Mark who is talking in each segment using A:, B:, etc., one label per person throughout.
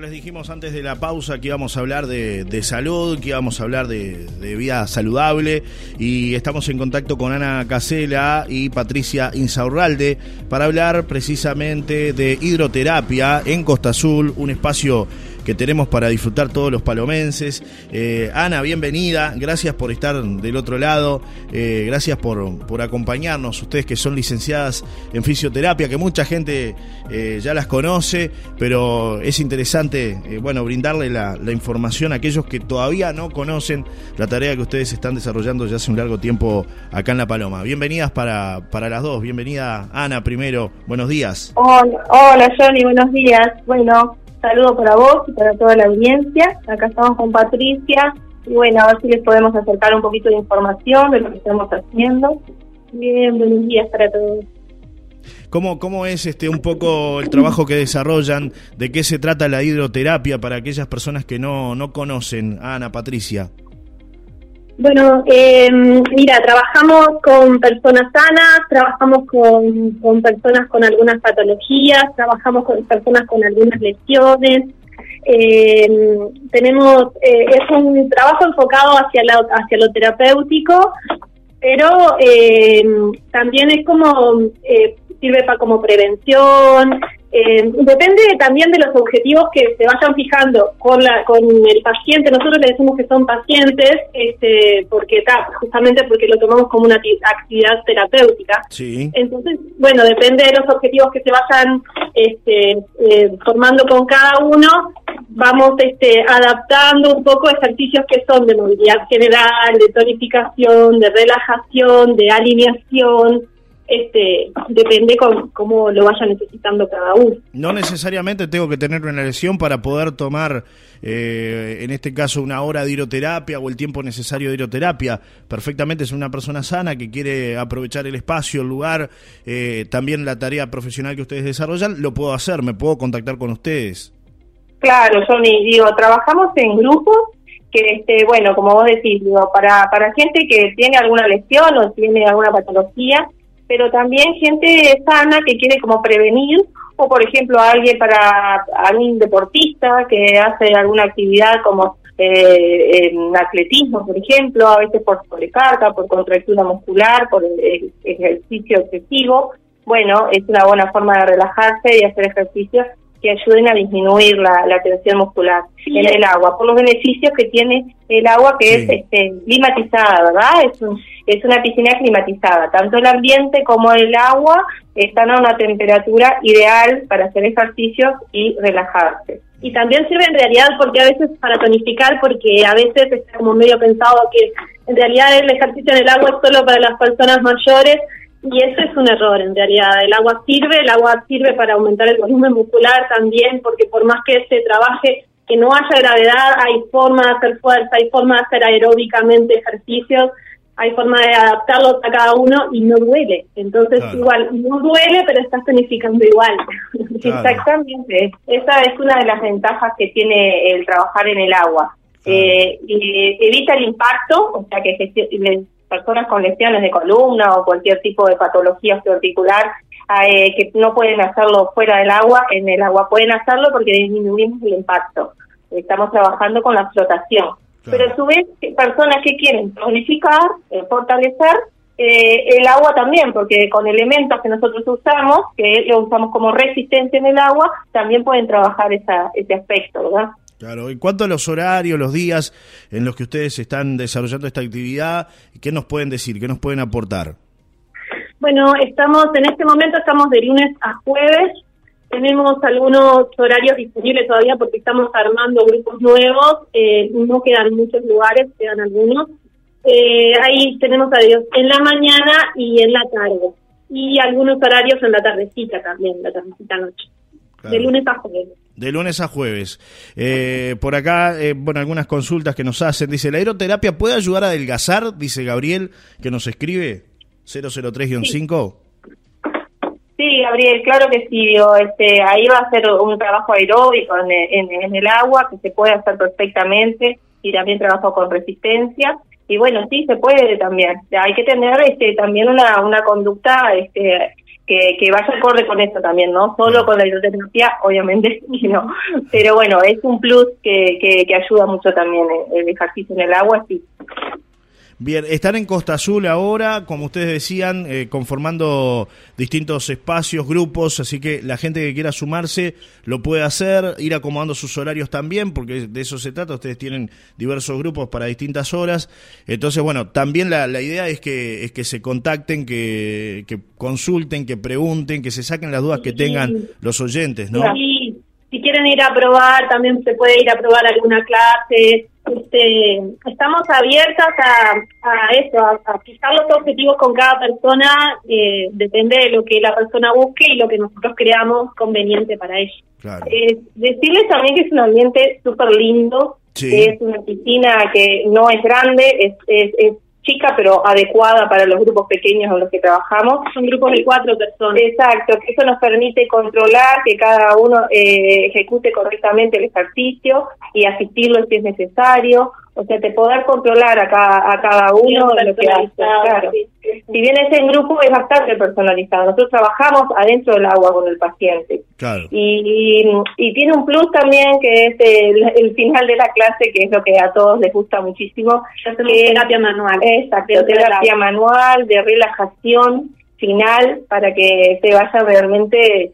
A: Les dijimos antes de la pausa que íbamos a hablar de, salud, que íbamos a hablar de, vida saludable y estamos en contacto con Ana Casela y Patricia Insaurralde para hablar precisamente de hidroterapia en Costa Azul, un espacio que tenemos para disfrutar todos los palomenses. Eh, Ana, bienvenida, gracias por estar del otro lado, eh, gracias por, por acompañarnos, ustedes que son licenciadas en fisioterapia, que mucha gente eh, ya las conoce, pero es interesante, bueno, brindarle la, información a aquellos que todavía no conocen la tarea que ustedes están desarrollando ya hace un largo tiempo acá en La Paloma. Bienvenidas para, para las dos, bienvenida Ana primero, buenos días.
B: Hola, hola Johnny, buenos días. Bueno, saludo para vos y para toda la audiencia. Acá estamos con Patricia y bueno, a ver si les podemos acercar un poquito de información de lo que estamos haciendo. Bien, buenos días para todos.
A: ¿Cómo, ¿Cómo es este un poco el trabajo que desarrollan? ¿De qué se trata la hidroterapia para aquellas personas que no, no conocen Ana Patricia?
B: Bueno, eh, mira, trabajamos con personas sanas, trabajamos con, personas con algunas patologías, trabajamos con personas con algunas lesiones. Eh, tenemos eh, es un trabajo enfocado hacia hacia lo terapéutico, pero eh, también es como eh, sirve para como prevención, eh, depende también de los objetivos que se vayan fijando con la con el paciente. Nosotros le decimos que son pacientes, este, porque justamente porque lo tomamos como una actividad terapéutica.
A: Sí.
B: Entonces, bueno, depende de los objetivos que se vayan este, eh, formando con cada uno, vamos este, adaptando un poco ejercicios que son de movilidad general, de tonificación, de relajación, de alineación este depende con cómo lo vaya necesitando cada uno.
A: No necesariamente tengo que tener una lesión para poder tomar, eh, en este caso, una hora de hidroterapia o el tiempo necesario de hidroterapia. Perfectamente es una persona sana que quiere aprovechar el espacio, el lugar, eh, también la tarea profesional que ustedes desarrollan, lo puedo hacer, me puedo contactar con ustedes.
B: Claro, Johnny, digo, trabajamos en grupos que, este, bueno, como vos decís, digo, para, para gente que tiene alguna lesión o tiene alguna patología, pero también gente sana que quiere como prevenir o por ejemplo alguien para algún deportista que hace alguna actividad como eh, en atletismo, por ejemplo, a veces por sobrecarga, por contractura muscular, por ejercicio excesivo. Bueno, es una buena forma de relajarse y hacer ejercicio que ayuden a disminuir la, la tensión muscular en el agua, por los beneficios que tiene el agua que es este, climatizada, ¿verdad? Es, es una piscina climatizada, tanto el ambiente como el agua están a una temperatura ideal para hacer ejercicios y relajarse. Y también sirve en realidad porque a veces para tonificar, porque a veces está como medio pensado que en realidad el ejercicio en el agua es solo para las personas mayores y eso es un error en realidad. El agua sirve, el agua sirve para aumentar el volumen muscular también, porque por más que se trabaje que no haya gravedad, hay forma de hacer fuerza, hay forma de hacer aeróbicamente ejercicios, hay forma de adaptarlos a cada uno y no duele. Entonces, igual, no duele, pero estás tonificando igual. Exactamente. Esa es una de las ventajas que tiene el trabajar en el agua. Eh, evita el impacto, o sea que personas con lesiones de columna o cualquier tipo de patología osteoarticular eh, que no pueden hacerlo fuera del agua, en el agua pueden hacerlo porque disminuimos el impacto. Estamos trabajando con la flotación. Pero a su vez, personas que quieren tonificar, eh, fortalecer, eh, el agua también, porque con elementos que nosotros usamos, que lo usamos como resistencia en el agua, también pueden trabajar esa, ese aspecto, ¿verdad?
A: Claro, en cuanto a los horarios, los días en los que ustedes están desarrollando esta actividad, ¿qué nos pueden decir? ¿Qué nos pueden aportar?
B: Bueno, estamos en este momento estamos de lunes a jueves. Tenemos algunos horarios disponibles todavía porque estamos armando grupos nuevos. Eh, no quedan muchos lugares, quedan algunos. Eh, ahí tenemos a Dios en la mañana y en la tarde. Y algunos horarios en la tardecita también, la tardecita noche. De lunes a jueves.
A: De lunes a jueves. Eh, por acá, eh, bueno, algunas consultas que nos hacen. Dice, ¿la aeroterapia puede ayudar a adelgazar? Dice Gabriel, que nos escribe 003-5.
B: Sí. Gabriel, claro que sí. este, ahí va a ser un trabajo aeróbico en, en, el agua que se puede hacer perfectamente y también trabajo con resistencia. Y bueno, sí, se puede también. Hay que tener este, también una, una conducta este, que, que vaya acorde con esto también, ¿no? Solo con la hidroterapia, obviamente no, pero bueno, es un plus que, que, que ayuda mucho también el ejercicio en el agua, sí.
A: Bien, están en Costa Azul ahora, como ustedes decían, eh, conformando distintos espacios, grupos, así que la gente que quiera sumarse lo puede hacer, ir acomodando sus horarios también, porque de eso se trata, ustedes tienen diversos grupos para distintas horas, entonces bueno, también la, la idea es que, es que se contacten, que, que consulten, que pregunten, que se saquen las dudas que tengan los oyentes, ¿no?
C: Sí, si quieren ir a probar, también se puede ir a probar alguna clase, este, estamos abiertas a, a eso, a, fijar los objetivos con cada persona, eh, depende de lo que la persona busque y lo que nosotros creamos conveniente para ella. Eh, decirles también que es un ambiente súper lindo, es una piscina que no es grande, es, es, es chica pero adecuada para los grupos pequeños en los que trabajamos.
B: Son grupos de cuatro personas.
C: Exacto, que eso nos permite controlar que cada uno eh, ejecute correctamente el ejercicio y asistirlo si es necesario o sea, te poder controlar a cada, a cada uno de lo que hace. Claro. Si bien es en grupo, es bastante personalizado. Nosotros trabajamos adentro del agua con el paciente.
A: Claro.
C: Y, y, tiene un plus también que es el, final de la clase, que es lo que a todos les gusta muchísimo.
B: Que es terapia manual.
C: Exacto, terapia manual, de relajación final, para que se vaya realmente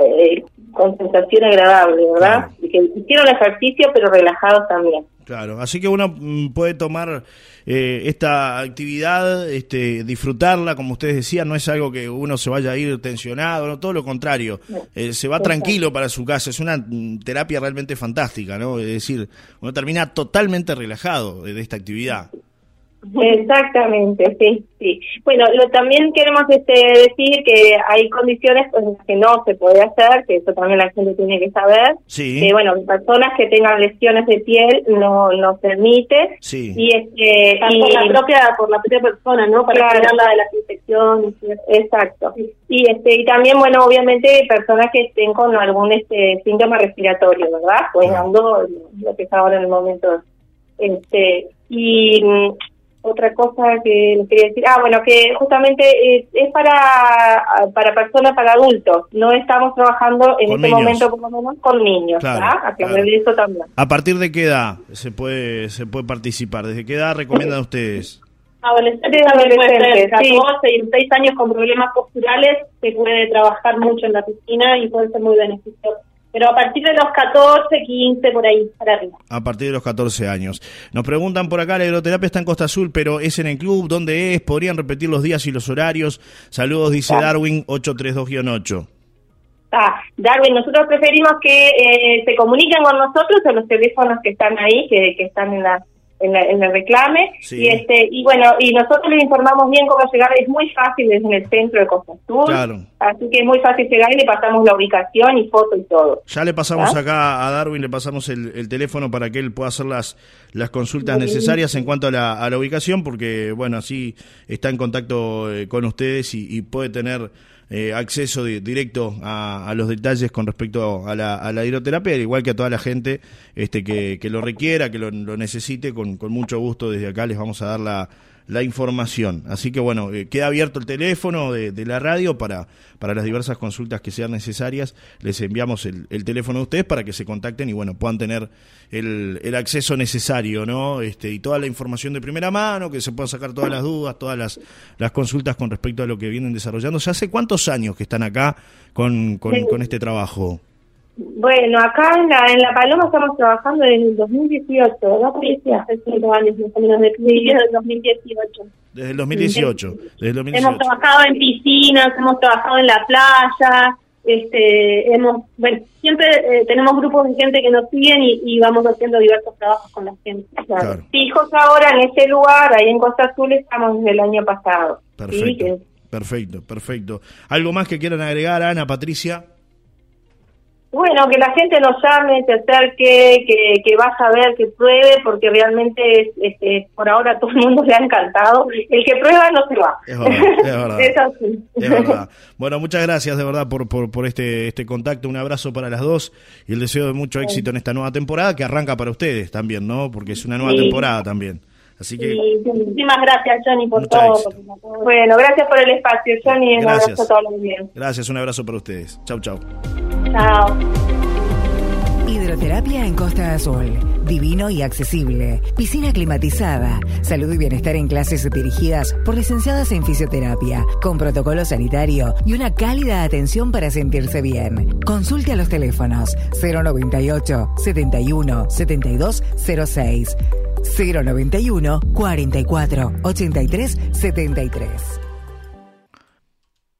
C: eh, con sensación agradable, ¿verdad? Y que hicieron ejercicio, pero relajados también.
A: Claro, así que uno mm, puede tomar eh, esta actividad, este, disfrutarla, como ustedes decían, no es algo que uno se vaya a ir tensionado, no, todo lo contrario, eh, se va tranquilo para su casa, es una mm, terapia realmente fantástica, ¿no? Es decir, uno termina totalmente relajado de esta actividad.
C: Exactamente, sí, sí. Bueno, lo, también queremos este, decir que hay condiciones en las que no se puede hacer, que eso también la gente tiene que saber.
A: Sí.
C: Que, bueno, personas que tengan lesiones de piel no no permite.
A: Sí.
C: Y este
B: y, por la propia por la propia persona, ¿no? Para
C: claro.
B: de las infecciones.
C: Exacto. Y este y también, bueno, obviamente personas que estén con algún este síntoma respiratorio, ¿verdad? Pues ando lo que está ahora en el momento. Este y otra cosa que les quería decir, ah, bueno, que justamente es, es para para personas, para adultos, no estamos trabajando en este momento como menos con niños,
A: claro,
C: A claro. eso también.
A: ¿A partir de qué edad se puede se puede participar? ¿Desde qué edad recomiendan ustedes?
B: Adolescentes, adolescentes, 14 y 6 años con problemas posturales, se puede trabajar mucho en la piscina y puede ser muy beneficioso pero a partir de los 14, 15, por ahí, para arriba.
A: A partir de los 14 años. Nos preguntan por acá, la hidroterapia está en Costa Azul, pero es en el club, ¿dónde es? ¿Podrían repetir los días y los horarios? Saludos, dice Darwin 832-8.
C: Ah, Darwin, nosotros preferimos que eh, se comuniquen con nosotros en los teléfonos que están ahí, que, que están en la en, el reclame. Y este y bueno y nosotros les informamos bien cómo llegar. Es muy fácil desde el centro de Costa Azul así que es muy fácil llegar y le pasamos la ubicación y foto y todo.
A: Ya le pasamos acá a Darwin le pasamos el, teléfono para que él pueda hacer las las consultas necesarias en cuanto a la, a la ubicación porque bueno así está en contacto eh, con ustedes y, y puede tener eh, acceso directo a, los detalles con respecto a la, a la, hidroterapia, igual que a toda la gente este, que, que lo requiera, que lo, lo necesite, con, con, mucho gusto desde acá les vamos a dar la, la información. Así que bueno, eh, queda abierto el teléfono de, de, la radio para, para las diversas consultas que sean necesarias. Les enviamos el, el, teléfono a ustedes para que se contacten y bueno, puedan tener el, el, acceso necesario, ¿no? Este, y toda la información de primera mano, que se puedan sacar todas las dudas, todas las, las consultas con respecto a lo que vienen desarrollando. ¿Ya hace cuántos años que están acá con, con, con este trabajo?
C: Bueno, acá en la, en la Paloma estamos trabajando desde el 2018, ¿no, Patricia? Hace cinco años más o menos, desde el 2018.
A: Desde el 2018, desde el 2018.
C: Hemos trabajado en piscinas, hemos trabajado en la playa, este, hemos, bueno, siempre eh, tenemos grupos de gente que nos siguen y, y, vamos haciendo diversos trabajos con la gente. Claro. Fijos ahora en ese lugar, ahí en Costa Azul, estamos desde el año pasado.
A: Perfecto, ¿sí? perfecto, perfecto. ¿Algo más que quieran agregar, Ana, Patricia?
C: Bueno, que la gente nos llame, se acerque, que, que vaya a ver, que pruebe, porque realmente es, este, por ahora a todo el mundo le ha encantado. El que prueba no se va.
A: Es verdad, es verdad.
C: es así.
A: Es verdad. Bueno, muchas gracias de verdad por, por, por, este, este contacto. Un abrazo para las dos y el deseo de mucho éxito en esta nueva temporada que arranca para ustedes también, ¿no? Porque es una nueva sí. temporada también. Así que...
B: muchísimas gracias, Johnny, por todo.
C: Bueno, gracias por el espacio, Johnny. Un abrazo a todos.
A: Gracias, un abrazo para ustedes. Chau, chau.
B: Chao.
D: Hidroterapia en Costa Azul. Divino y accesible. Piscina climatizada. Salud y bienestar en clases dirigidas por licenciadas en fisioterapia. Con protocolo sanitario y una cálida atención para sentirse bien. Consulte a los teléfonos 098 71 72 06 091 44 83 73.